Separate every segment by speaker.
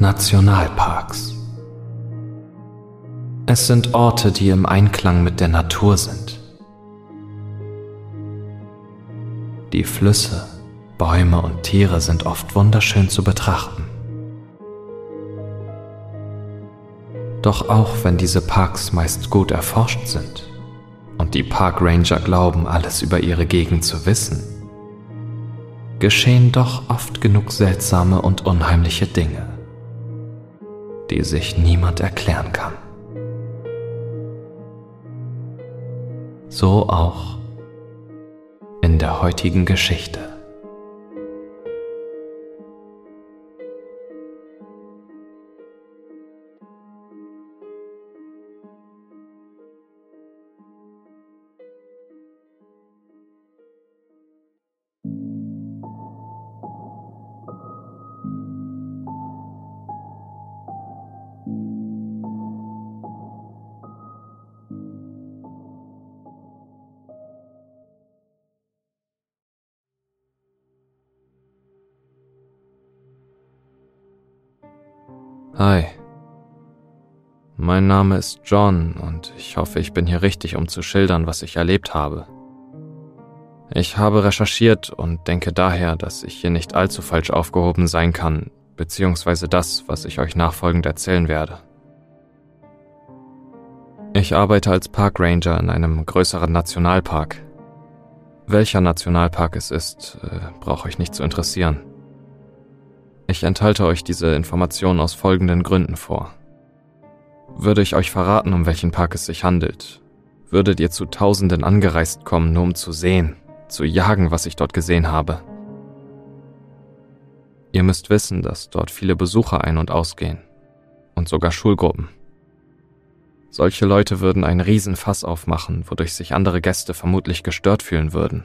Speaker 1: Nationalparks. Es sind Orte, die im Einklang mit der Natur sind. Die Flüsse, Bäume und Tiere sind oft wunderschön zu betrachten. Doch auch wenn diese Parks meist gut erforscht sind und die Parkranger glauben, alles über ihre Gegend zu wissen, geschehen doch oft genug seltsame und unheimliche Dinge, die sich niemand erklären kann. So auch in der heutigen Geschichte.
Speaker 2: Hi. Mein Name ist John und ich hoffe, ich bin hier richtig, um zu schildern, was ich erlebt habe. Ich habe recherchiert und denke daher, dass ich hier nicht allzu falsch aufgehoben sein kann, beziehungsweise das, was ich euch nachfolgend erzählen werde. Ich arbeite als Parkranger in einem größeren Nationalpark. Welcher Nationalpark es ist, äh, braucht euch nicht zu interessieren. Ich enthalte euch diese Informationen aus folgenden Gründen vor. Würde ich euch verraten, um welchen Park es sich handelt, würdet ihr zu Tausenden angereist kommen, nur um zu sehen, zu jagen, was ich dort gesehen habe. Ihr müsst wissen, dass dort viele Besucher ein- und ausgehen. Und sogar Schulgruppen. Solche Leute würden einen Riesenfass aufmachen, wodurch sich andere Gäste vermutlich gestört fühlen würden.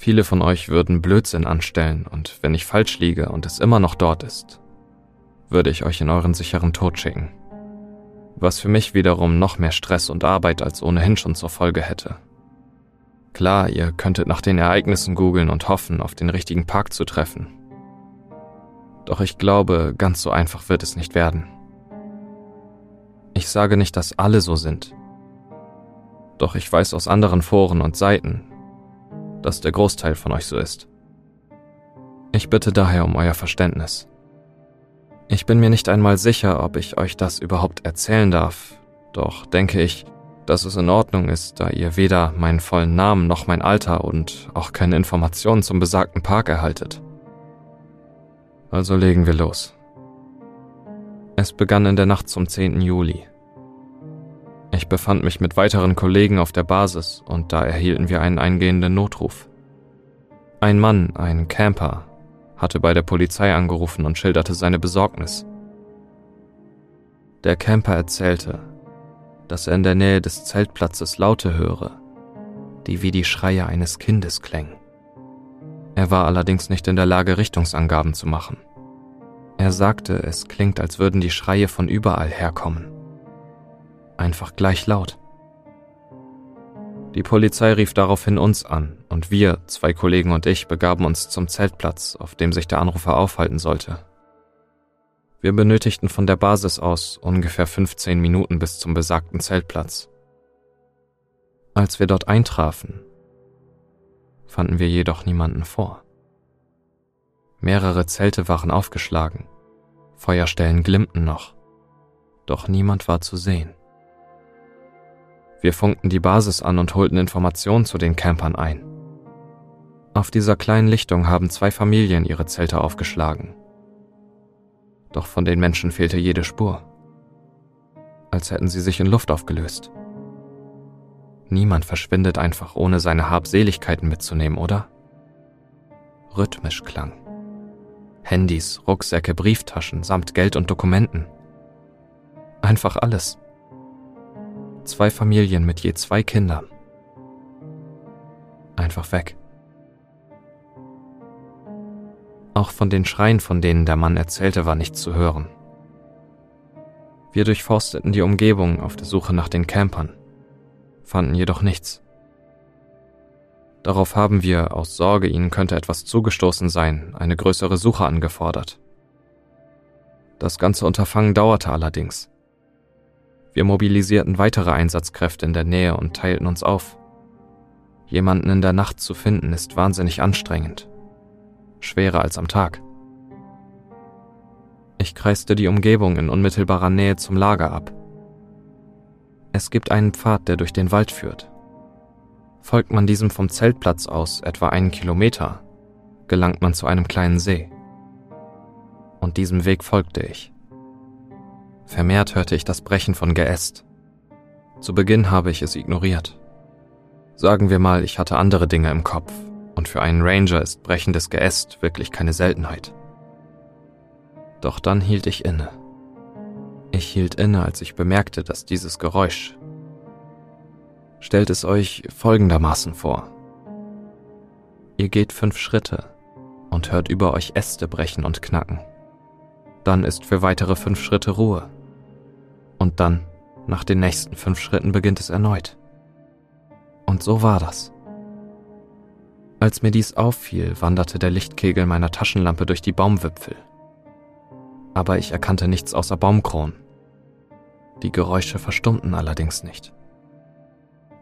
Speaker 2: Viele von euch würden Blödsinn anstellen und wenn ich falsch liege und es immer noch dort ist, würde ich euch in euren sicheren Tod schicken. Was für mich wiederum noch mehr Stress und Arbeit als ohnehin schon zur Folge hätte. Klar, ihr könntet nach den Ereignissen googeln und hoffen, auf den richtigen Park zu treffen. Doch ich glaube, ganz so einfach wird es nicht werden. Ich sage nicht, dass alle so sind. Doch ich weiß aus anderen Foren und Seiten, dass der Großteil von euch so ist. Ich bitte daher um euer Verständnis. Ich bin mir nicht einmal sicher, ob ich euch das überhaupt erzählen darf, doch denke ich, dass es in Ordnung ist, da ihr weder meinen vollen Namen noch mein Alter und auch keine Informationen zum besagten Park erhaltet. Also legen wir los. Es begann in der Nacht zum 10. Juli. Ich befand mich mit weiteren Kollegen auf der Basis und da erhielten wir einen eingehenden Notruf. Ein Mann, ein Camper, hatte bei der Polizei angerufen und schilderte seine Besorgnis. Der Camper erzählte, dass er in der Nähe des Zeltplatzes Laute höre, die wie die Schreie eines Kindes klängen. Er war allerdings nicht in der Lage, Richtungsangaben zu machen. Er sagte, es klingt, als würden die Schreie von überall herkommen einfach gleich laut. Die Polizei rief daraufhin uns an und wir, zwei Kollegen und ich, begaben uns zum Zeltplatz, auf dem sich der Anrufer aufhalten sollte. Wir benötigten von der Basis aus ungefähr 15 Minuten bis zum besagten Zeltplatz. Als wir dort eintrafen, fanden wir jedoch niemanden vor. Mehrere Zelte waren aufgeschlagen, Feuerstellen glimmten noch, doch niemand war zu sehen. Wir funkten die Basis an und holten Informationen zu den Campern ein. Auf dieser kleinen Lichtung haben zwei Familien ihre Zelte aufgeschlagen. Doch von den Menschen fehlte jede Spur. Als hätten sie sich in Luft aufgelöst. Niemand verschwindet einfach, ohne seine Habseligkeiten mitzunehmen, oder? Rhythmisch klang. Handys, Rucksäcke, Brieftaschen samt Geld und Dokumenten. Einfach alles zwei Familien mit je zwei Kindern. Einfach weg. Auch von den Schreien, von denen der Mann erzählte, war nichts zu hören. Wir durchforsteten die Umgebung auf der Suche nach den Campern, fanden jedoch nichts. Darauf haben wir, aus Sorge, ihnen könnte etwas zugestoßen sein, eine größere Suche angefordert. Das ganze Unterfangen dauerte allerdings. Wir mobilisierten weitere Einsatzkräfte in der Nähe und teilten uns auf. Jemanden in der Nacht zu finden ist wahnsinnig anstrengend. Schwerer als am Tag. Ich kreiste die Umgebung in unmittelbarer Nähe zum Lager ab. Es gibt einen Pfad, der durch den Wald führt. Folgt man diesem vom Zeltplatz aus etwa einen Kilometer, gelangt man zu einem kleinen See. Und diesem Weg folgte ich. Vermehrt hörte ich das Brechen von Geäst. Zu Beginn habe ich es ignoriert. Sagen wir mal, ich hatte andere Dinge im Kopf, und für einen Ranger ist brechendes Geäst wirklich keine Seltenheit. Doch dann hielt ich inne. Ich hielt inne, als ich bemerkte, dass dieses Geräusch. Stellt es euch folgendermaßen vor. Ihr geht fünf Schritte und hört über euch Äste brechen und knacken. Dann ist für weitere fünf Schritte Ruhe. Und dann, nach den nächsten fünf Schritten, beginnt es erneut. Und so war das. Als mir dies auffiel, wanderte der Lichtkegel meiner Taschenlampe durch die Baumwipfel. Aber ich erkannte nichts außer Baumkronen. Die Geräusche verstummten allerdings nicht.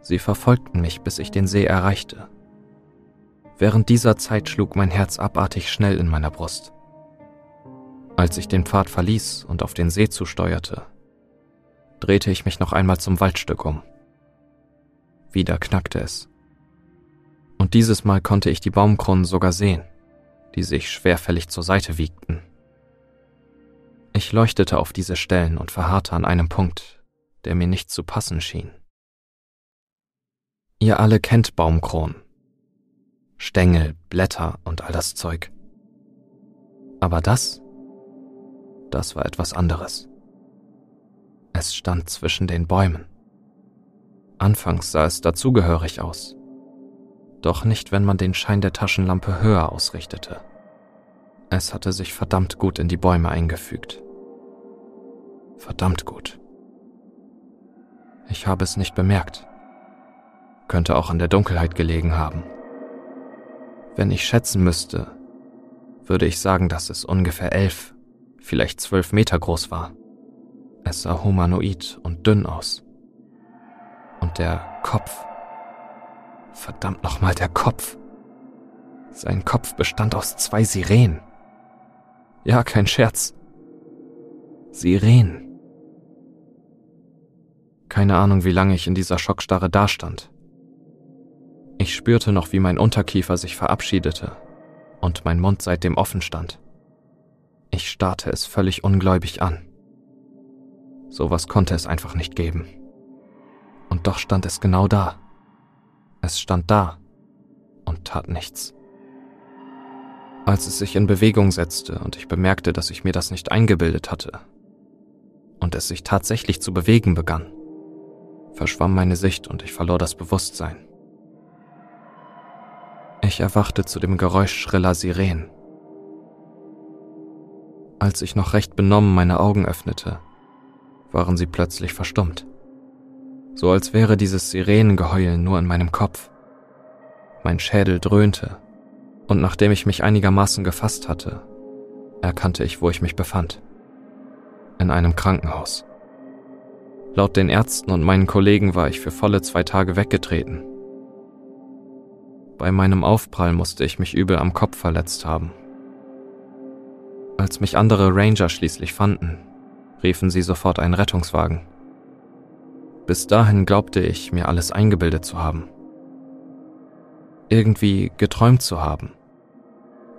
Speaker 2: Sie verfolgten mich, bis ich den See erreichte. Während dieser Zeit schlug mein Herz abartig schnell in meiner Brust. Als ich den Pfad verließ und auf den See zusteuerte, drehte ich mich noch einmal zum Waldstück um. Wieder knackte es. Und dieses Mal konnte ich die Baumkronen sogar sehen, die sich schwerfällig zur Seite wiegten. Ich leuchtete auf diese Stellen und verharrte an einem Punkt, der mir nicht zu passen schien. Ihr alle kennt Baumkronen. Stängel, Blätter und all das Zeug. Aber das, das war etwas anderes. Es stand zwischen den Bäumen. Anfangs sah es dazugehörig aus, doch nicht, wenn man den Schein der Taschenlampe höher ausrichtete. Es hatte sich verdammt gut in die Bäume eingefügt. Verdammt gut. Ich habe es nicht bemerkt. Könnte auch an der Dunkelheit gelegen haben. Wenn ich schätzen müsste, würde ich sagen, dass es ungefähr elf, vielleicht zwölf Meter groß war. Es sah humanoid und dünn aus. Und der Kopf. Verdammt nochmal der Kopf. Sein Kopf bestand aus zwei Sirenen. Ja, kein Scherz. Sirenen. Keine Ahnung, wie lange ich in dieser Schockstarre dastand. Ich spürte noch, wie mein Unterkiefer sich verabschiedete und mein Mund seitdem offen stand. Ich starrte es völlig ungläubig an. Sowas konnte es einfach nicht geben. Und doch stand es genau da. Es stand da und tat nichts. Als es sich in Bewegung setzte und ich bemerkte, dass ich mir das nicht eingebildet hatte und es sich tatsächlich zu bewegen begann, verschwamm meine Sicht und ich verlor das Bewusstsein. Ich erwachte zu dem Geräusch schriller Sirenen. Als ich noch recht benommen meine Augen öffnete, waren sie plötzlich verstummt. So als wäre dieses Sirenengeheul nur in meinem Kopf. Mein Schädel dröhnte, und nachdem ich mich einigermaßen gefasst hatte, erkannte ich, wo ich mich befand. In einem Krankenhaus. Laut den Ärzten und meinen Kollegen war ich für volle zwei Tage weggetreten. Bei meinem Aufprall musste ich mich übel am Kopf verletzt haben. Als mich andere Ranger schließlich fanden, riefen sie sofort einen Rettungswagen. Bis dahin glaubte ich, mir alles eingebildet zu haben. Irgendwie geträumt zu haben.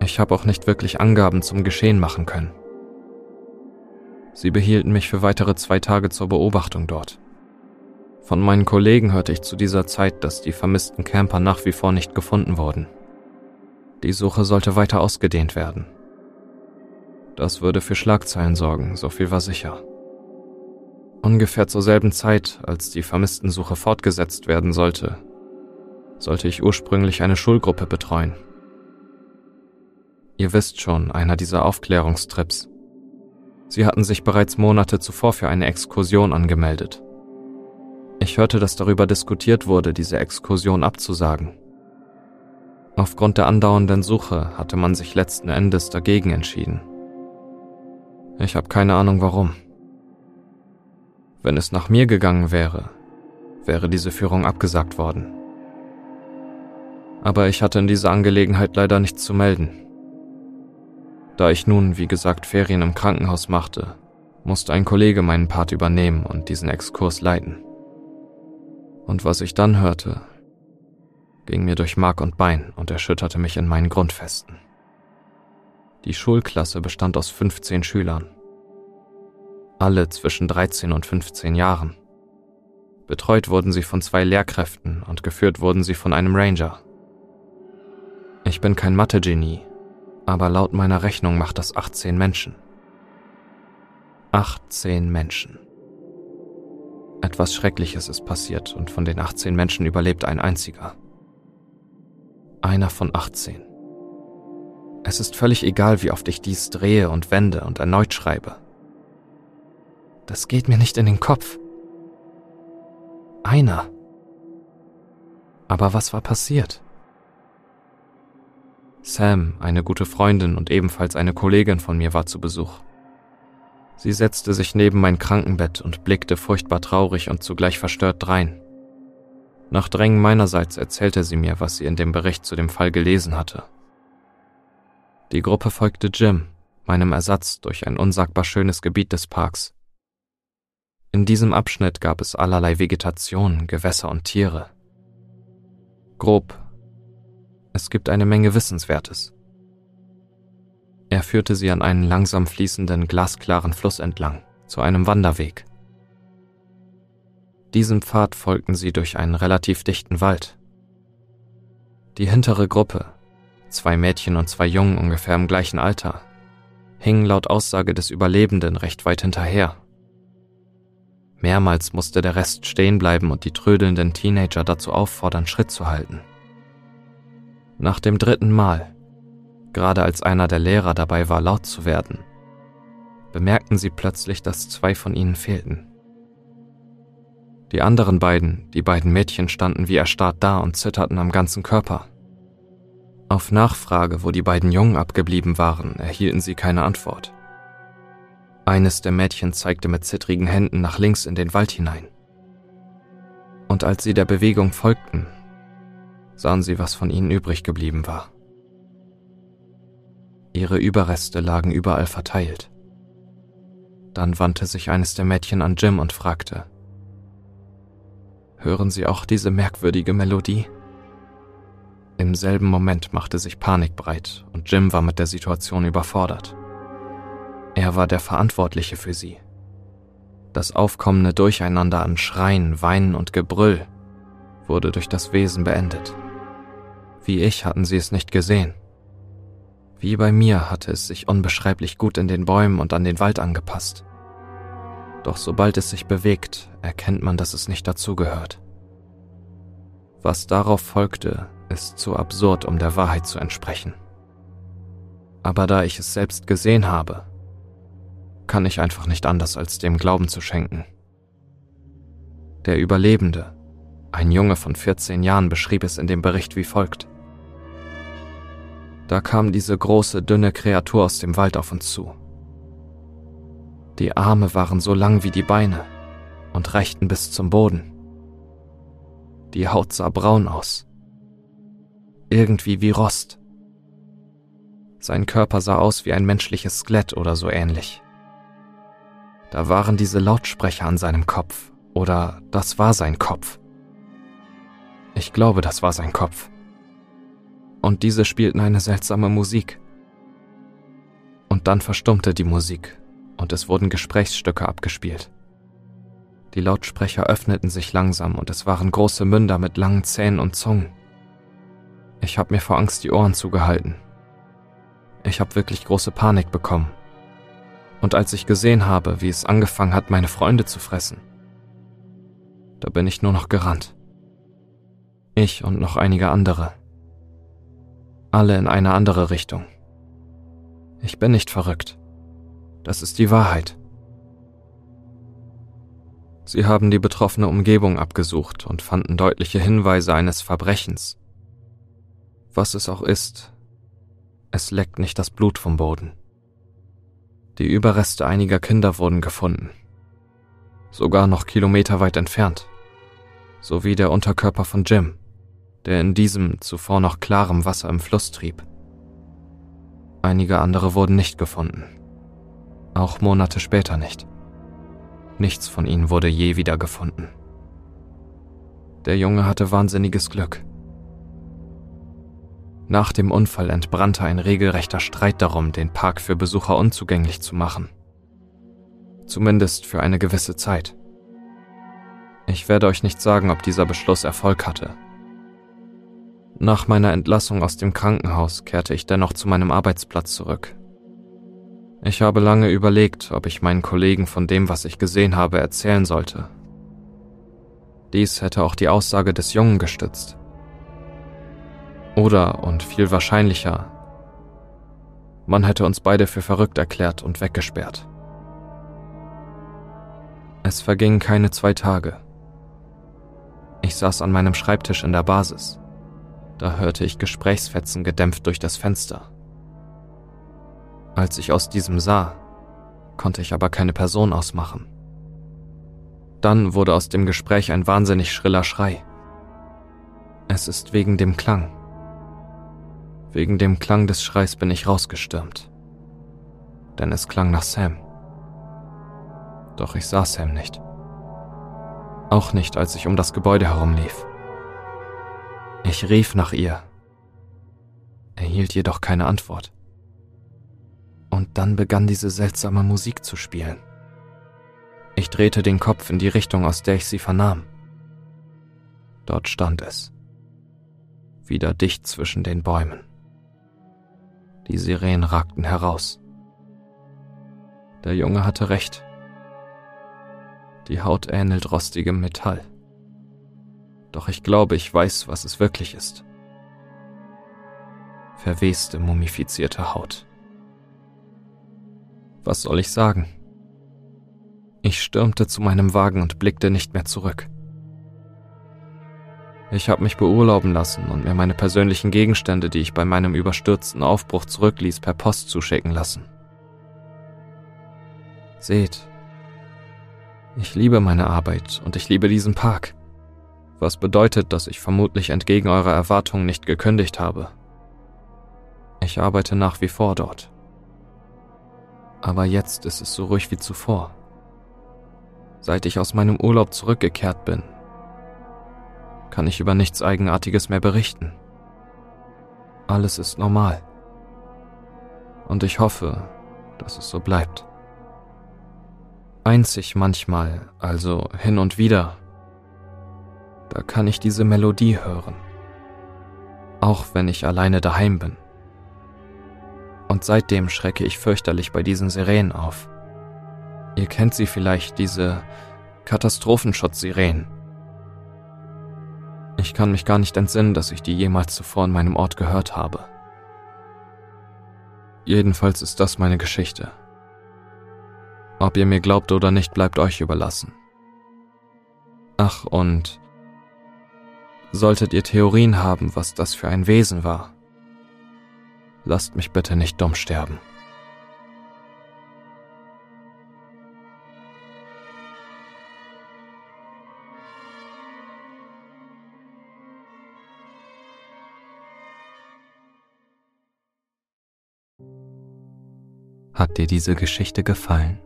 Speaker 2: Ich habe auch nicht wirklich Angaben zum Geschehen machen können. Sie behielten mich für weitere zwei Tage zur Beobachtung dort. Von meinen Kollegen hörte ich zu dieser Zeit, dass die vermissten Camper nach wie vor nicht gefunden wurden. Die Suche sollte weiter ausgedehnt werden. Das würde für Schlagzeilen sorgen, so viel war sicher. Ungefähr zur selben Zeit, als die Vermisstensuche fortgesetzt werden sollte, sollte ich ursprünglich eine Schulgruppe betreuen. Ihr wisst schon, einer dieser Aufklärungstrips. Sie hatten sich bereits Monate zuvor für eine Exkursion angemeldet. Ich hörte, dass darüber diskutiert wurde, diese Exkursion abzusagen. Aufgrund der andauernden Suche hatte man sich letzten Endes dagegen entschieden. Ich habe keine Ahnung warum. Wenn es nach mir gegangen wäre, wäre diese Führung abgesagt worden. Aber ich hatte in dieser Angelegenheit leider nichts zu melden. Da ich nun, wie gesagt, Ferien im Krankenhaus machte, musste ein Kollege meinen Part übernehmen und diesen Exkurs leiten. Und was ich dann hörte, ging mir durch Mark und Bein und erschütterte mich in meinen Grundfesten. Die Schulklasse bestand aus 15 Schülern. Alle zwischen 13 und 15 Jahren. Betreut wurden sie von zwei Lehrkräften und geführt wurden sie von einem Ranger. Ich bin kein Mathe-Genie, aber laut meiner Rechnung macht das 18 Menschen. 18 Menschen. Etwas Schreckliches ist passiert und von den 18 Menschen überlebt ein einziger. Einer von 18. Es ist völlig egal, wie oft ich dies drehe und wende und erneut schreibe. Das geht mir nicht in den Kopf. Einer. Aber was war passiert? Sam, eine gute Freundin und ebenfalls eine Kollegin von mir, war zu Besuch. Sie setzte sich neben mein Krankenbett und blickte furchtbar traurig und zugleich verstört drein. Nach Drängen meinerseits erzählte sie mir, was sie in dem Bericht zu dem Fall gelesen hatte. Die Gruppe folgte Jim, meinem Ersatz, durch ein unsagbar schönes Gebiet des Parks. In diesem Abschnitt gab es allerlei Vegetation, Gewässer und Tiere. Grob es gibt eine Menge Wissenswertes. Er führte sie an einen langsam fließenden, glasklaren Fluss entlang, zu einem Wanderweg. Diesem Pfad folgten sie durch einen relativ dichten Wald. Die hintere Gruppe, zwei Mädchen und zwei Jungen ungefähr im gleichen Alter, hingen laut Aussage des Überlebenden recht weit hinterher. Mehrmals musste der Rest stehen bleiben und die trödelnden Teenager dazu auffordern, Schritt zu halten. Nach dem dritten Mal, gerade als einer der Lehrer dabei war, laut zu werden, bemerkten sie plötzlich, dass zwei von ihnen fehlten. Die anderen beiden, die beiden Mädchen, standen wie erstarrt da und zitterten am ganzen Körper. Auf Nachfrage, wo die beiden Jungen abgeblieben waren, erhielten sie keine Antwort. Eines der Mädchen zeigte mit zittrigen Händen nach links in den Wald hinein. Und als sie der Bewegung folgten, sahen sie, was von ihnen übrig geblieben war. Ihre Überreste lagen überall verteilt. Dann wandte sich eines der Mädchen an Jim und fragte, Hören Sie auch diese merkwürdige Melodie? Im selben Moment machte sich Panik breit und Jim war mit der Situation überfordert. Er war der Verantwortliche für sie. Das aufkommende Durcheinander an Schreien, Weinen und Gebrüll wurde durch das Wesen beendet. Wie ich hatten sie es nicht gesehen. Wie bei mir hatte es sich unbeschreiblich gut in den Bäumen und an den Wald angepasst. Doch sobald es sich bewegt, erkennt man, dass es nicht dazugehört. Was darauf folgte, ist zu absurd, um der Wahrheit zu entsprechen. Aber da ich es selbst gesehen habe, kann ich einfach nicht anders, als dem Glauben zu schenken. Der Überlebende, ein Junge von 14 Jahren, beschrieb es in dem Bericht wie folgt. Da kam diese große, dünne Kreatur aus dem Wald auf uns zu. Die Arme waren so lang wie die Beine und reichten bis zum Boden. Die Haut sah braun aus. Irgendwie wie Rost. Sein Körper sah aus wie ein menschliches Skelett oder so ähnlich. Da waren diese Lautsprecher an seinem Kopf, oder das war sein Kopf. Ich glaube, das war sein Kopf und diese spielten eine seltsame Musik. Und dann verstummte die Musik und es wurden Gesprächsstücke abgespielt. Die Lautsprecher öffneten sich langsam und es waren große Münder mit langen Zähnen und Zungen. Ich habe mir vor Angst die Ohren zugehalten. Ich habe wirklich große Panik bekommen. Und als ich gesehen habe, wie es angefangen hat, meine Freunde zu fressen, da bin ich nur noch gerannt. Ich und noch einige andere alle in eine andere Richtung. Ich bin nicht verrückt. Das ist die Wahrheit. Sie haben die betroffene Umgebung abgesucht und fanden deutliche Hinweise eines Verbrechens. Was es auch ist, es leckt nicht das Blut vom Boden. Die Überreste einiger Kinder wurden gefunden. Sogar noch kilometerweit entfernt. Sowie der Unterkörper von Jim, der in diesem zuvor noch klarem Wasser im Fluss trieb. Einige andere wurden nicht gefunden. Auch Monate später nicht. Nichts von ihnen wurde je wieder gefunden. Der Junge hatte wahnsinniges Glück. Nach dem Unfall entbrannte ein regelrechter Streit darum, den Park für Besucher unzugänglich zu machen. Zumindest für eine gewisse Zeit. Ich werde euch nicht sagen, ob dieser Beschluss Erfolg hatte. Nach meiner Entlassung aus dem Krankenhaus kehrte ich dennoch zu meinem Arbeitsplatz zurück. Ich habe lange überlegt, ob ich meinen Kollegen von dem, was ich gesehen habe, erzählen sollte. Dies hätte auch die Aussage des Jungen gestützt. Oder, und viel wahrscheinlicher, man hätte uns beide für verrückt erklärt und weggesperrt. Es vergingen keine zwei Tage. Ich saß an meinem Schreibtisch in der Basis. Da hörte ich Gesprächsfetzen gedämpft durch das Fenster. Als ich aus diesem sah, konnte ich aber keine Person ausmachen. Dann wurde aus dem Gespräch ein wahnsinnig schriller Schrei. Es ist wegen dem Klang. Wegen dem Klang des Schreis bin ich rausgestürmt. Denn es klang nach Sam. Doch ich sah Sam nicht. Auch nicht, als ich um das Gebäude herumlief. Ich rief nach ihr, erhielt jedoch keine Antwort. Und dann begann diese seltsame Musik zu spielen. Ich drehte den Kopf in die Richtung, aus der ich sie vernahm. Dort stand es. Wieder dicht zwischen den Bäumen. Die Sirenen ragten heraus. Der Junge hatte recht. Die Haut ähnelt rostigem Metall. Doch ich glaube, ich weiß, was es wirklich ist. Verweste, mumifizierte Haut. Was soll ich sagen? Ich stürmte zu meinem Wagen und blickte nicht mehr zurück. Ich habe mich beurlauben lassen und mir meine persönlichen Gegenstände, die ich bei meinem überstürzten Aufbruch zurückließ, per Post zuschicken lassen. Seht, ich liebe meine Arbeit und ich liebe diesen Park, was bedeutet, dass ich vermutlich entgegen eurer Erwartungen nicht gekündigt habe. Ich arbeite nach wie vor dort. Aber jetzt ist es so ruhig wie zuvor. Seit ich aus meinem Urlaub zurückgekehrt bin, kann ich über nichts Eigenartiges mehr berichten. Alles ist normal. Und ich hoffe, dass es so bleibt. Einzig manchmal, also hin und wieder, da kann ich diese Melodie hören. Auch wenn ich alleine daheim bin und seitdem schrecke ich fürchterlich bei diesen Sirenen auf. Ihr kennt sie vielleicht, diese Katastrophenschutz-Sirenen. Ich kann mich gar nicht entsinnen, dass ich die jemals zuvor in meinem Ort gehört habe. Jedenfalls ist das meine Geschichte. Ob ihr mir glaubt oder nicht, bleibt euch überlassen. Ach, und solltet ihr Theorien haben, was das für ein Wesen war, Lasst mich bitte nicht dumm sterben. Hat dir diese Geschichte gefallen?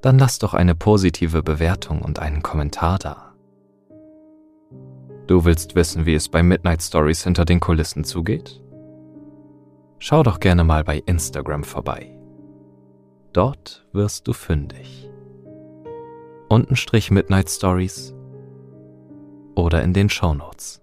Speaker 2: Dann lass doch eine positive Bewertung und einen Kommentar da. Du willst wissen, wie es bei Midnight Stories hinter den Kulissen zugeht? Schau doch gerne mal bei Instagram vorbei. Dort wirst du fündig. Untenstrich Midnight Stories oder in den Shownotes.